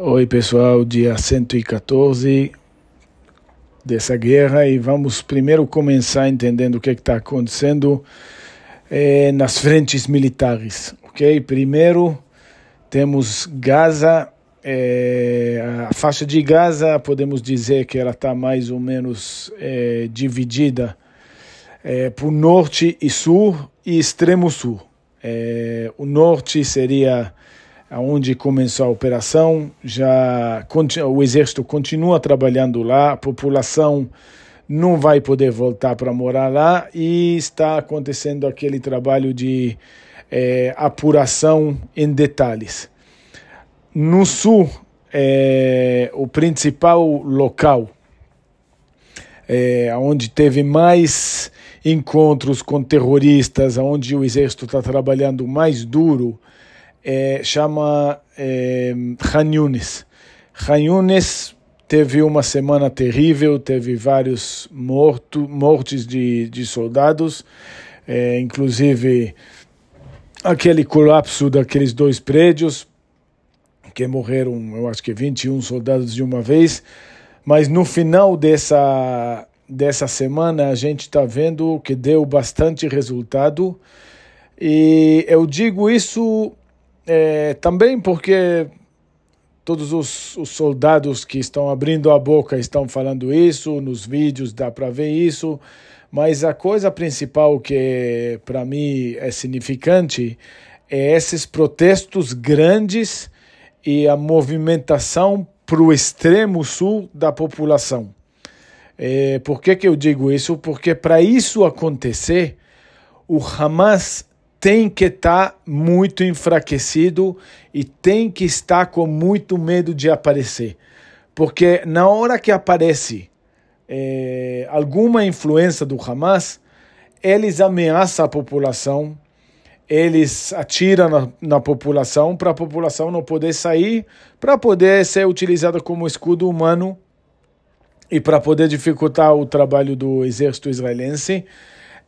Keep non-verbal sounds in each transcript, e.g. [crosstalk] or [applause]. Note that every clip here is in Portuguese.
Oi, pessoal, dia 114 dessa guerra e vamos primeiro começar entendendo o que está acontecendo eh, nas frentes militares, ok? Primeiro temos Gaza, eh, a faixa de Gaza, podemos dizer que ela está mais ou menos eh, dividida por norte e sul e extremo sul. o norte seria onde começou a operação, já o exército continua trabalhando lá, a população não vai poder voltar para morar lá e está acontecendo aquele trabalho de é, apuração em detalhes. No sul, é, o principal local é, onde teve mais encontros com terroristas, onde o exército está trabalhando mais duro, é, chama é, Han Yunis. Han Yunis teve uma semana terrível, teve vários morto, mortes de, de soldados, é, inclusive aquele colapso daqueles dois prédios, que morreram, eu acho que 21 soldados de uma vez, mas no final dessa, dessa semana a gente está vendo que deu bastante resultado, e eu digo isso é, também porque todos os, os, soldados que estão abrindo a boca estão falando isso, nos vídeos dá para ver isso, mas a coisa principal que para mim é significante é esses protestos grandes e a movimentação para o extremo sul da população. É, por que, que eu digo isso? Porque para isso acontecer, o Hamas tem que estar tá muito enfraquecido e tem que estar com muito medo de aparecer. Porque na hora que aparece é, alguma influência do Hamas, eles ameaçam a população, eles atiram na, na população para a população não poder sair, para poder ser utilizada como escudo humano e para poder dificultar o trabalho do exército israelense.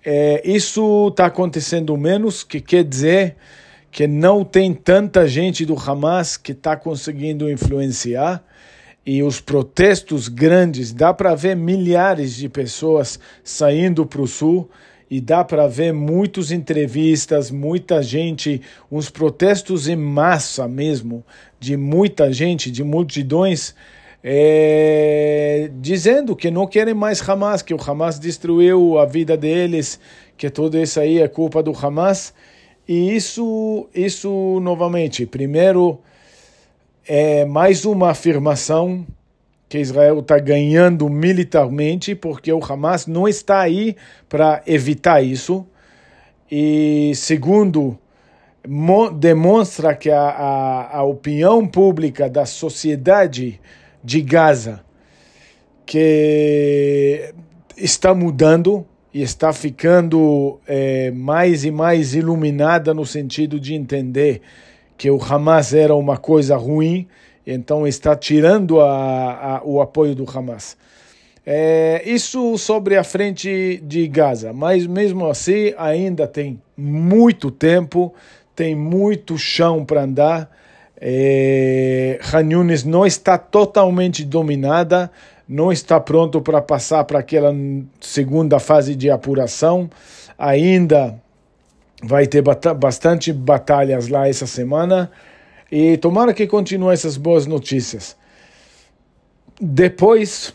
É, isso está acontecendo menos, que quer dizer que não tem tanta gente do Hamas que está conseguindo influenciar. E os protestos grandes, dá para ver milhares de pessoas saindo para o sul. E dá para ver muitas entrevistas, muita gente, uns protestos em massa mesmo, de muita gente, de multidões é, dizendo que não querem mais Hamas, que o Hamas destruiu a vida deles, que tudo isso aí é culpa do Hamas. E isso, isso novamente, primeiro, é mais uma afirmação que Israel está ganhando militarmente, porque o Hamas não está aí para evitar isso. E segundo, demonstra que a, a, a opinião pública da sociedade de Gaza, que está mudando e está ficando é, mais e mais iluminada no sentido de entender que o Hamas era uma coisa ruim, então está tirando a, a, o apoio do Hamas. É, isso sobre a frente de Gaza, mas mesmo assim ainda tem muito tempo, tem muito chão para andar é, Han Yunis não está totalmente dominada, não está pronto para passar para aquela segunda fase de apuração. Ainda vai ter bastante batalhas lá essa semana e tomara que continue essas boas notícias. Depois,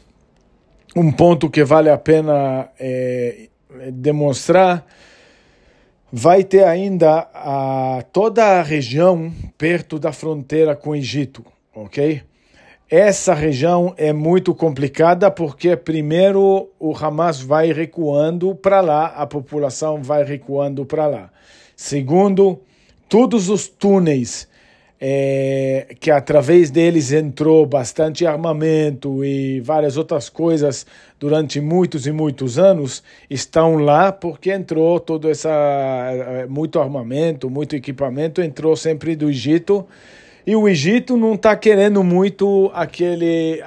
um ponto que vale a pena é, demonstrar vai ter ainda a, toda a região perto da fronteira com o Egito, ok? Essa região é muito complicada porque, primeiro, o Hamas vai recuando para lá, a população vai recuando para lá. Segundo, todos os túneis é, que através deles entrou bastante armamento e várias outras coisas durante muitos e muitos anos, estão lá porque entrou todo essa é, muito armamento, muito equipamento entrou sempre do Egito. E o Egito não está querendo muito aquele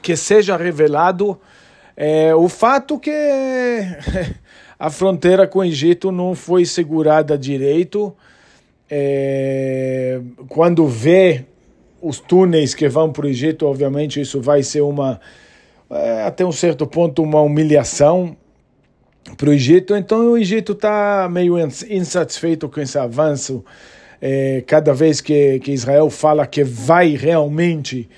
que seja revelado. É, o fato que [laughs] a fronteira com o Egito não foi segurada direito é, quando vê os túneis que vão para o Egito, obviamente isso vai ser uma, é, até um certo ponto, uma humilhação para o Egito. Então o Egito está meio insatisfeito com esse avanço. É, cada vez que, que Israel fala que vai realmente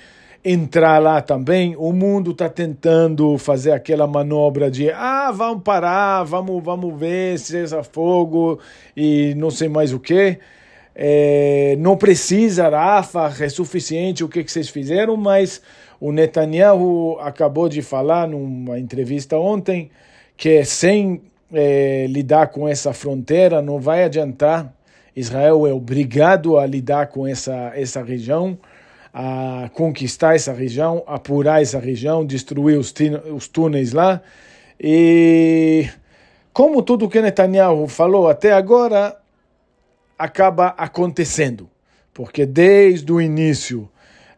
entrar lá também, o mundo está tentando fazer aquela manobra de ah, vamos parar, vamos, vamos ver cessa fogo e não sei mais o que. É, não precisa, Rafa, é suficiente o que, que vocês fizeram, mas o Netanyahu acabou de falar numa entrevista ontem que sem é, lidar com essa fronteira não vai adiantar. Israel é obrigado a lidar com essa, essa região a conquistar essa região, apurar essa região, destruir os, os túneis lá. E como tudo que Netanyahu falou até agora acaba acontecendo, porque desde o início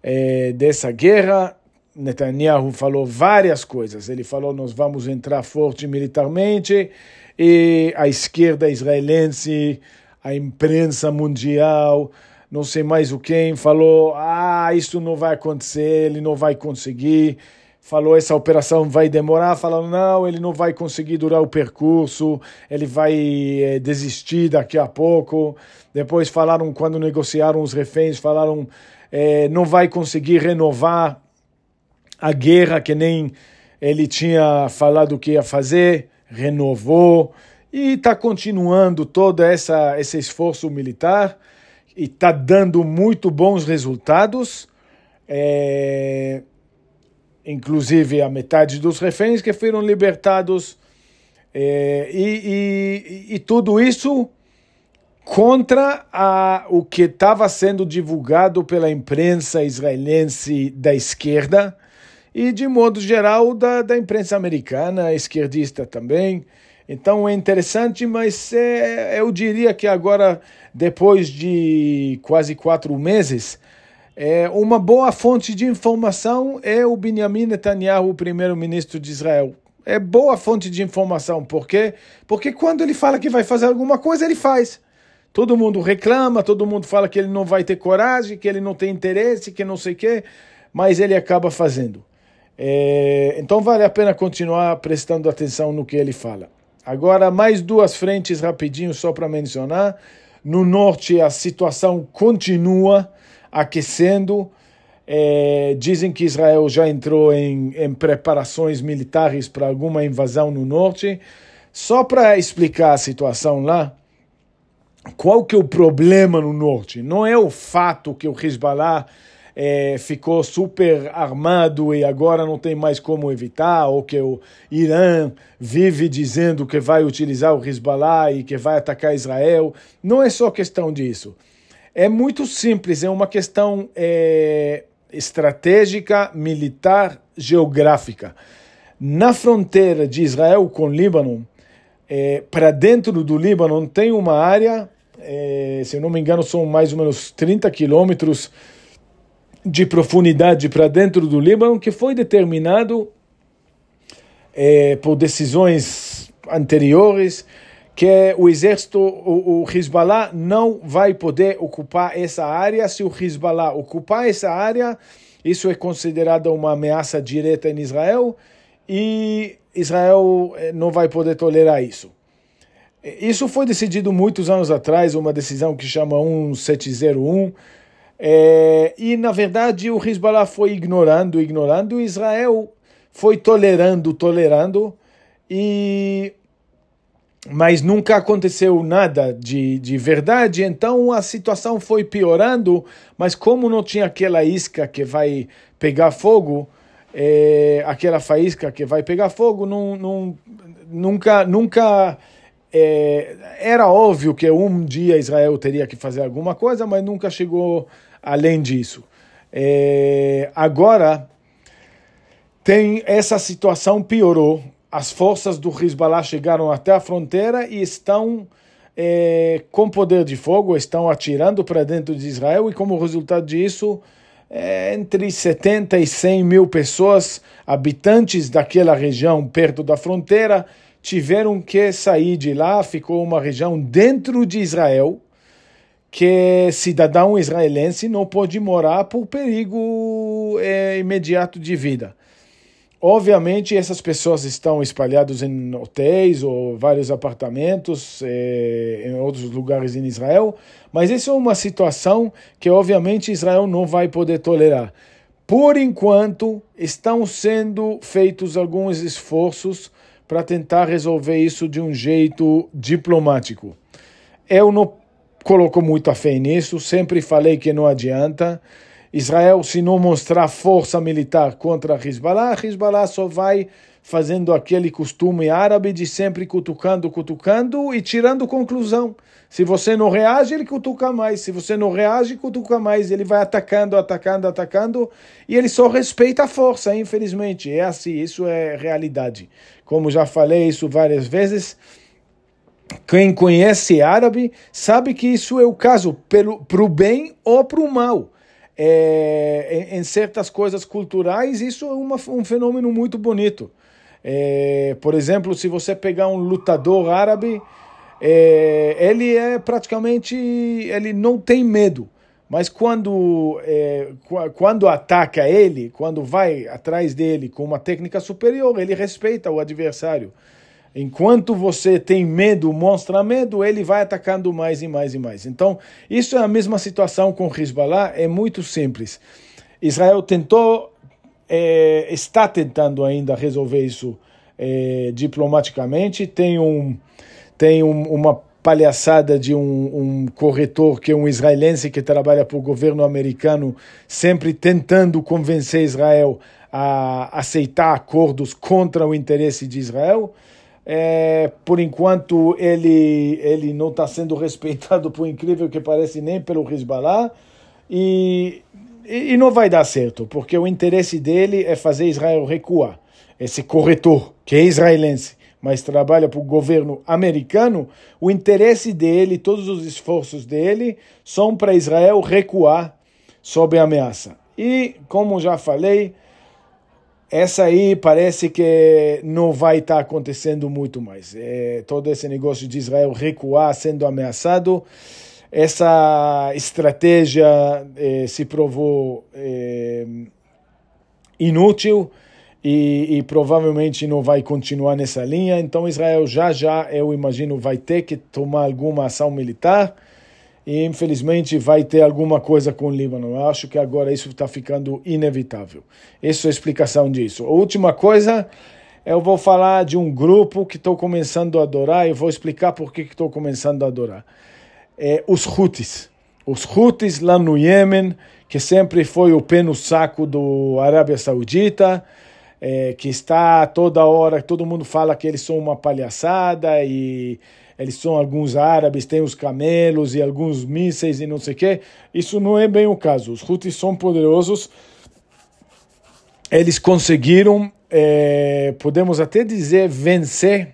é, dessa guerra, Netanyahu falou várias coisas. Ele falou: nós vamos entrar forte militarmente, e a esquerda israelense, a imprensa mundial, não sei mais o quem, falou: ah, isso não vai acontecer, ele não vai conseguir. Falou: essa operação vai demorar. Falou: não, ele não vai conseguir durar o percurso, ele vai é, desistir daqui a pouco. Depois falaram, quando negociaram os reféns, falaram: é, não vai conseguir renovar a guerra que nem ele tinha falado que ia fazer, renovou. E está continuando todo essa, esse esforço militar e está dando muito bons resultados. É, inclusive a metade dos reféns que foram libertados. É, e, e, e, tudo isso contra a, o que estava sendo divulgado pela imprensa israelense da esquerda e, de modo geral, da, da imprensa americana, esquerdista também. Então é interessante, mas é, eu diria que agora, depois de quase quatro meses, é, uma boa fonte de informação é o Benjamin Netanyahu, o primeiro-ministro de Israel. É boa fonte de informação, por quê? Porque quando ele fala que vai fazer alguma coisa, ele faz. Todo mundo reclama, todo mundo fala que ele não vai ter coragem, que ele não tem interesse, que não sei o quê, mas ele acaba fazendo. É, então vale a pena continuar prestando atenção no que ele fala. Agora, mais duas frentes rapidinho só para mencionar. No norte, a situação continua aquecendo. É, dizem que Israel já entrou em, em preparações militares para alguma invasão no norte. Só para explicar a situação lá, qual que é o problema no norte? Não é o fato que o Hezbollah é, ficou super armado e agora não tem mais como evitar, ou que o Irã vive dizendo que vai utilizar o Hezbollah e que vai atacar Israel. Não é só questão disso. É muito simples, é uma questão é, estratégica, militar, geográfica. Na fronteira de Israel com o Líbano, é, para dentro do Líbano, tem uma área, é, se eu não me engano, são mais ou menos 30 quilômetros de profundidade para dentro do Líbano que foi determinado é, por decisões anteriores que o exército, o, o Hezbollah não vai poder ocupar essa área. Se o Hezbollah ocupar essa área, isso é considerado uma ameaça direta em Israel e Israel é, não vai poder tolerar isso. Isso foi decidido muitos anos atrás, uma decisão que chama 1701, é, e, na verdade, o Hezbollah foi ignorando, ignorando, Israel foi tolerando, tolerando, e mas nunca aconteceu nada de, de verdade, então a situação foi piorando, mas como não tinha aquela isca que vai pegar fogo, é, aquela faísca que vai pegar fogo, não, não, nunca, nunca é, era óbvio que um dia Israel teria que fazer alguma coisa, mas nunca chegou além disso. É, agora, tem essa situação piorou. As forças do Hezbollah chegaram até a fronteira e estão é, com poder de fogo, estão atirando para dentro de Israel e como resultado disso, é, entre 70 e 100 mil pessoas, habitantes daquela região perto da fronteira, tiveram que sair de lá. Ficou uma região dentro de Israel, que cidadão israelense não pode morar por perigo é, imediato de vida. Obviamente, essas pessoas estão espalhadas em hotéis ou vários apartamentos é, em outros lugares em Israel, mas isso é uma situação que, obviamente, Israel não vai poder tolerar. Por enquanto, estão sendo feitos alguns esforços para tentar resolver isso de um jeito diplomático. Eu não coloco muita fé nisso, sempre falei que não adianta. Israel, se não mostrar força militar contra Hezbollah, Hezbollah só vai fazendo aquele costume árabe de sempre cutucando, cutucando e tirando conclusão. Se você não reage, ele cutuca mais. Se você não reage, cutuca mais. Ele vai atacando, atacando, atacando. E ele só respeita a força, infelizmente. É assim, isso é realidade. Como já falei isso várias vezes. Quem conhece árabe sabe que isso é o caso, para o bem ou para o mal. É, em, em, certas coisas culturais, isso é uma, um fenômeno muito bonito. É, por exemplo, se você pegar um lutador árabe, é, ele é praticamente, ele não tem medo. Mas quando, é, quando ataca ele, quando vai atrás dele com uma técnica superior, ele respeita o adversário. Enquanto você tem medo, mostra medo, ele vai atacando mais e mais e mais. Então, isso é a mesma situação com Hezbollah, é muito simples. Israel tentou, é, está tentando ainda resolver isso é, diplomaticamente. Tem, um, tem um, uma palhaçada de um, um, corretor que é um israelense que trabalha para o governo americano, sempre tentando convencer Israel a aceitar acordos contra o interesse de Israel. É, por enquanto, ele, ele não está sendo [laughs] respeitado, por incrível que pareça, nem pelo Hezbollah. E, e, e não vai dar certo, porque o interesse dele é fazer Israel recuar. Esse corretor, que é israelense, mas trabalha para o governo americano, o interesse dele, todos os esforços dele, são para Israel recuar sob ameaça. E, como já falei, essa aí parece que não vai estar tá acontecendo muito mais. É, todo esse negócio de Israel recuar sendo ameaçado, essa estratégia é, se provou é, inútil e, e, provavelmente não vai continuar nessa linha. Então Israel já já, eu imagino, vai ter que tomar alguma ação militar e infelizmente vai ter alguma coisa com o Líbano. Eu acho que agora isso está ficando inevitável. Essa é a explicação disso. A última coisa, eu vou falar de um grupo que estou começando a adorar e vou explicar por que estou começando a adorar. É, os Houthis. Os Houthis lá no Iêmen, que sempre foi o pé no saco do Arábia Saudita, é, que está toda hora, todo mundo fala que eles são uma palhaçada e eles são alguns árabes, têm os camelos e alguns mísseis e não sei o quê. Isso não é bem o caso. Os Houthis são poderosos. Eles conseguiram, é, podemos até dizer, vencer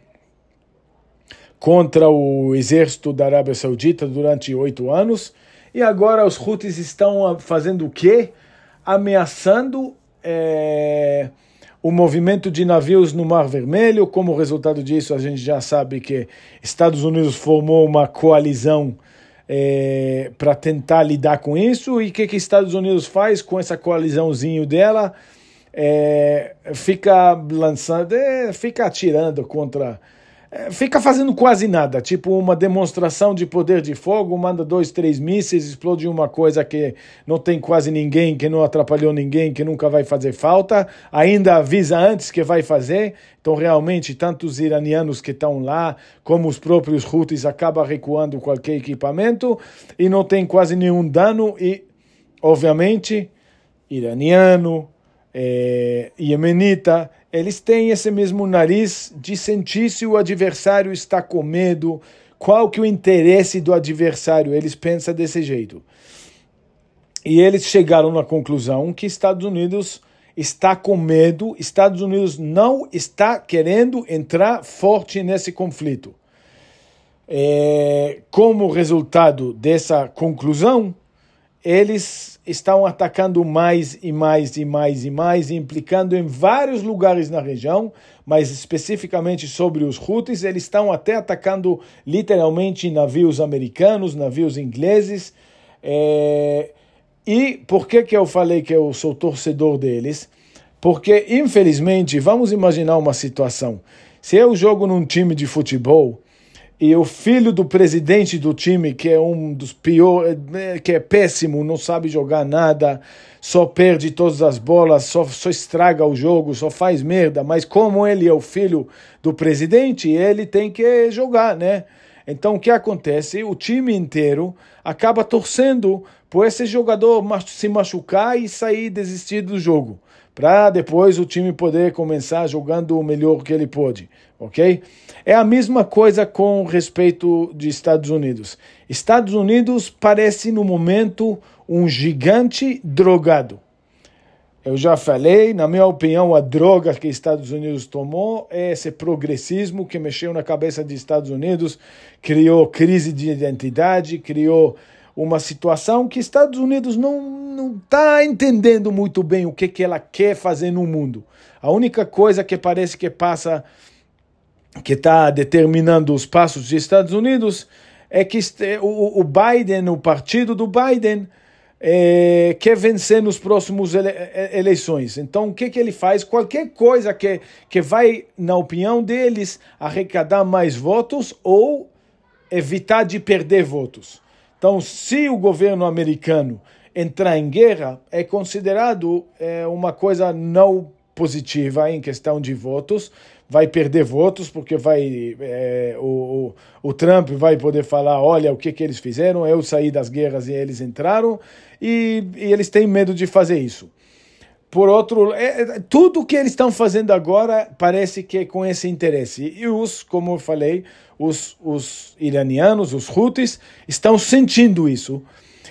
contra o exército da Arábia Saudita durante oito anos. E agora os Houthis estão fazendo o quê? Ameaçando. É, o movimento de navios no Mar Vermelho. Como resultado disso, a gente já sabe que Estados Unidos formou uma coalizão é, para tentar lidar com isso. E o que, que Estados Unidos faz com essa coalizãozinho dela? É, fica lançando, é, fica atirando contra fica fazendo quase nada, tipo uma demonstração de poder de fogo, manda dois, três mísseis, explode uma coisa que não tem quase ninguém, que não atrapalhou ninguém, que nunca vai fazer falta, ainda avisa antes que vai fazer. Então, realmente, tanto os iranianos que estão lá, como os próprios Houthis, acaba recuando qualquer equipamento e não tem quase nenhum dano. E, obviamente, iraniano, é, iemenita, eles têm esse mesmo nariz de sentir se o adversário está com medo, qual que é o interesse do adversário, eles pensam desse jeito. E eles chegaram na conclusão que Estados Unidos está com medo, Estados Unidos não está querendo entrar forte nesse conflito. É, como resultado dessa conclusão, eles estão atacando mais e mais e mais e mais, implicando em vários lugares na região, mas especificamente sobre os Houthis, eles estão até atacando literalmente navios americanos, navios ingleses. É... E por que, que eu falei que eu sou torcedor deles? Porque, infelizmente, vamos imaginar uma situação. Se eu jogo num time de futebol e o filho do presidente do time, que é um dos piores, é, que é péssimo, não sabe jogar nada, só perde todas as bolas, só, só estraga o jogo, só faz merda, mas como ele é o filho do presidente, ele tem que jogar, né? Então o que acontece? O time inteiro acaba torcendo por esse jogador se machucar e sair desistir do jogo, para depois o time poder começar jogando o melhor que ele pode, ok? É a mesma coisa com respeito de Estados Unidos. Estados Unidos parece no momento um gigante drogado. Eu já falei, na minha opinião, a droga que Estados Unidos tomou é esse progressismo que mexeu na cabeça dos Estados Unidos, criou crise de identidade, criou uma situação que Estados Unidos não está entendendo muito bem o que, que ela quer fazer no mundo. A única coisa que parece que passa que está determinando os passos dos Estados Unidos é que o, Biden, o partido do Biden, é, quer vencer nos próximos ele, eleições. Então, o que, que ele faz? Qualquer coisa que, que vai, na opinião deles, arrecadar mais votos ou evitar de perder votos. Então, se o governo americano entrar em guerra, é considerado é, uma coisa não positiva em questão de votos, vai perder votos, porque vai é, o, o, o, Trump vai poder falar, olha o que, que eles fizeram, eu saí das guerras e eles entraram, e, e eles têm medo de fazer isso. Por outro, é, é tudo que eles estão fazendo agora parece que é com esse interesse. E os, como eu falei, os, os iranianos, os Houthis, estão sentindo isso.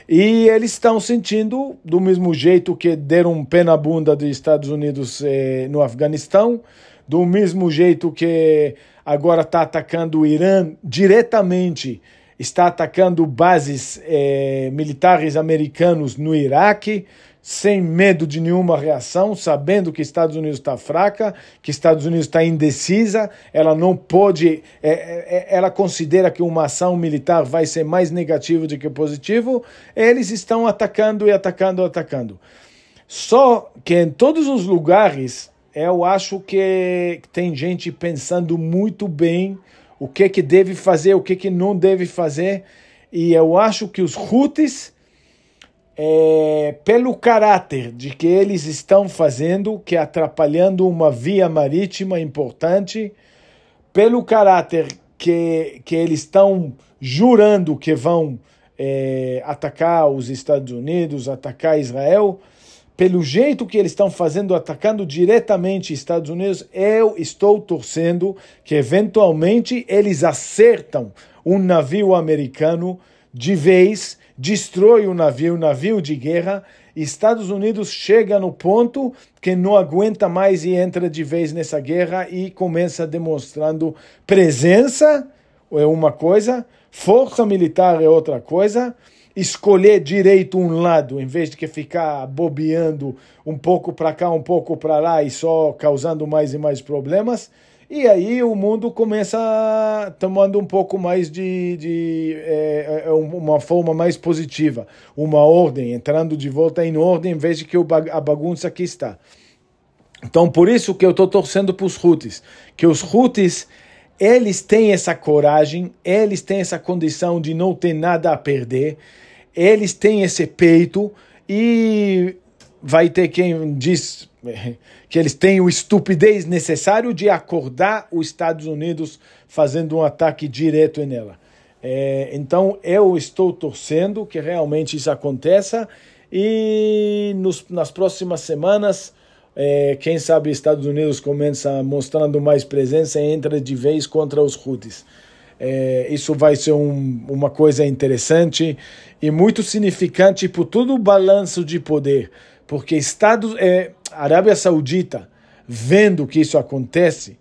E eles estão sentindo, do mesmo jeito que deram um pé na bunda dos Estados Unidos eh, no Afeganistão, do mesmo jeito que agora está atacando o Irã diretamente, está atacando bases eh, militares americanos no Iraque, sem medo de nenhuma reação, sabendo que Estados Unidos está fraca, que Estados Unidos está indecisa, ela não pode, é, é, ela considera que uma ação militar vai ser mais negativa do que positivo, eles estão atacando e atacando, atacando. Só que em todos os lugares eu acho que tem gente pensando muito bem o que que deve fazer, o que que não deve fazer, e eu acho que os Houthis, é, pelo caráter de que eles estão fazendo, que atrapalhando uma via marítima importante, pelo caráter que, que eles estão jurando que vão é, atacar os Estados Unidos, atacar Israel, pelo jeito que eles estão fazendo, atacando diretamente Estados Unidos, eu estou torcendo que eventualmente eles acertam um navio americano de vez, destrói o navio, navio de guerra, Estados Unidos chega no ponto que não aguenta mais e entra de vez nessa guerra e começa demonstrando presença é uma coisa, força militar é outra coisa, escolher direito um lado, em vez de que ficar bobeando um pouco para cá, um pouco para lá e só causando mais e mais problemas. E aí o mundo começa tomando um pouco mais de, de é, é uma forma mais positiva, uma ordem, entrando de volta em ordem, de que a bagunça aqui está. Então, por isso que eu estou torcendo para os Houthis, que os Houthis eles têm essa coragem, eles têm essa condição de não ter nada a perder, eles têm esse peito e vai ter quem diz que eles têm o estupidez necessário de acordar os Estados Unidos fazendo um ataque direto nela. É, então eu estou torcendo que realmente isso aconteça e nos, nas próximas semanas, é, quem sabe Estados Unidos começa mostrando mais presença e entra de vez contra os Houthis. É, isso vai ser um, uma coisa interessante e muito significante por todo o balanço de poder, porque Estados, é, Arábia Saudita, vendo que isso acontece,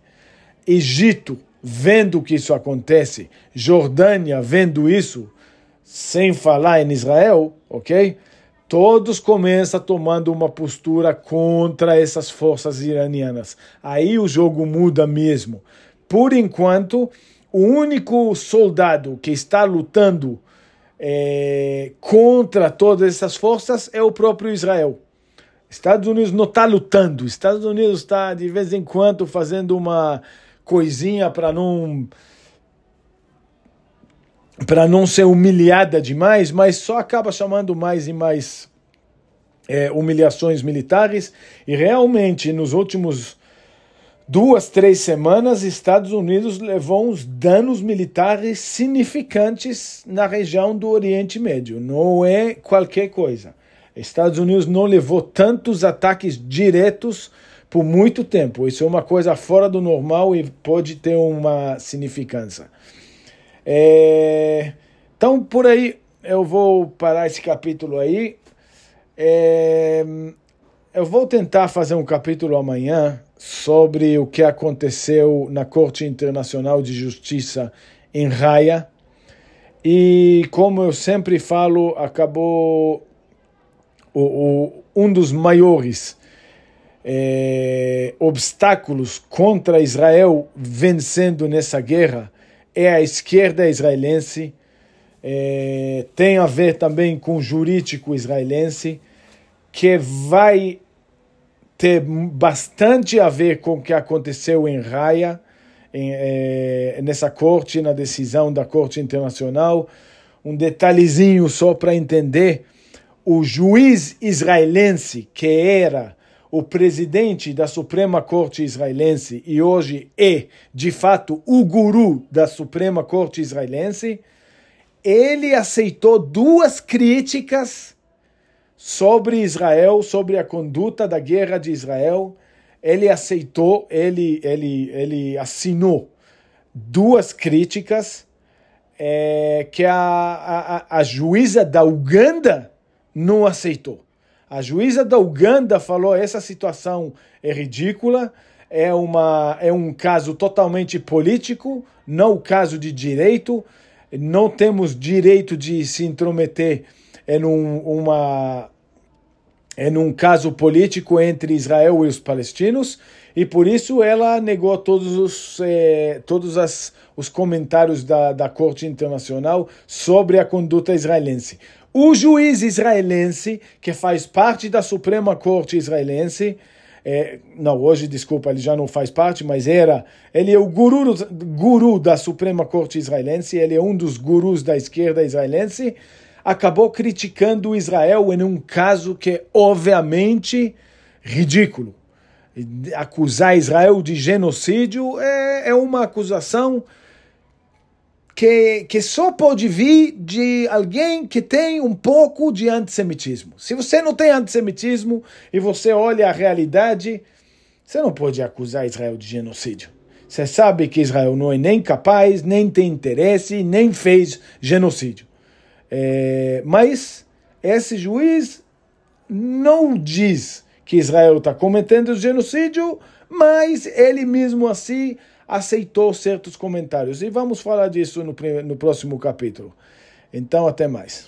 Egito, vendo que isso acontece, Jordânia, vendo isso, sem falar em Israel, ok? todos começam tomando uma postura contra essas forças iranianas. Aí o jogo muda mesmo. Por enquanto, o único soldado que está lutando é, contra todas essas forças é o próprio Israel. Estados Unidos não está lutando. Estados Unidos está de vez em quando fazendo uma coisinha para não para não ser humilhada demais, mas só acaba chamando mais e mais é, humilhações militares. E realmente, nos últimos duas, três semanas, Estados Unidos levou uns danos militares significantes na região do Oriente Médio. Não é qualquer coisa. Estados Unidos não levou tantos ataques diretos por muito tempo. Isso é uma coisa fora do normal e pode ter uma significância. É... Então, por aí, eu vou parar esse capítulo aí. É... Eu vou tentar fazer um capítulo amanhã sobre o que aconteceu na Corte Internacional de Justiça em Raia. E como eu sempre falo, acabou o, o um dos maiores é, obstáculos contra Israel vencendo nessa guerra é a esquerda israelense, é, tem a ver também com o jurídico israelense, que vai ter bastante a ver com o que aconteceu em Raia, em, é, nessa corte, na decisão da Corte Internacional. Um detalhezinho só para entender: o juiz israelense, que era o presidente da Suprema Corte israelense e hoje é, de fato, o guru da Suprema Corte israelense, ele aceitou duas críticas sobre Israel, sobre a conduta da guerra de Israel. Ele aceitou, ele, ele, ele assinou duas críticas é, que a, a, a juíza da Uganda não aceitou. A juíza da Uganda falou essa situação é ridícula, é, uma, é um caso totalmente político, não caso de direito. Não temos direito de se intrometer em um, uma, em um caso político entre Israel e os palestinos, e por isso ela negou todos os, eh, todos as, os comentários da, da Corte Internacional sobre a conduta israelense. O juiz israelense, que faz parte da Suprema Corte israelense, é, não, hoje, desculpa, ele já não faz parte, mas era, ele é o guru, guru da Suprema Corte israelense, ele é um dos gurus da esquerda israelense, acabou criticando Israel em um caso que é obviamente ridículo. Acusar Israel de genocídio é, é uma acusação que, que só pode vir de alguém que tem um pouco de antissemitismo. Se você não tem antissemitismo e você olha a realidade, você não pode acusar Israel de genocídio. Você sabe que Israel não é nem capaz, nem tem interesse, nem fez genocídio. É, mas esse juiz não diz que Israel está cometendo genocídio, mas ele mesmo assim aceitou certos comentários. E vamos falar disso no, no próximo capítulo. Então, até mais.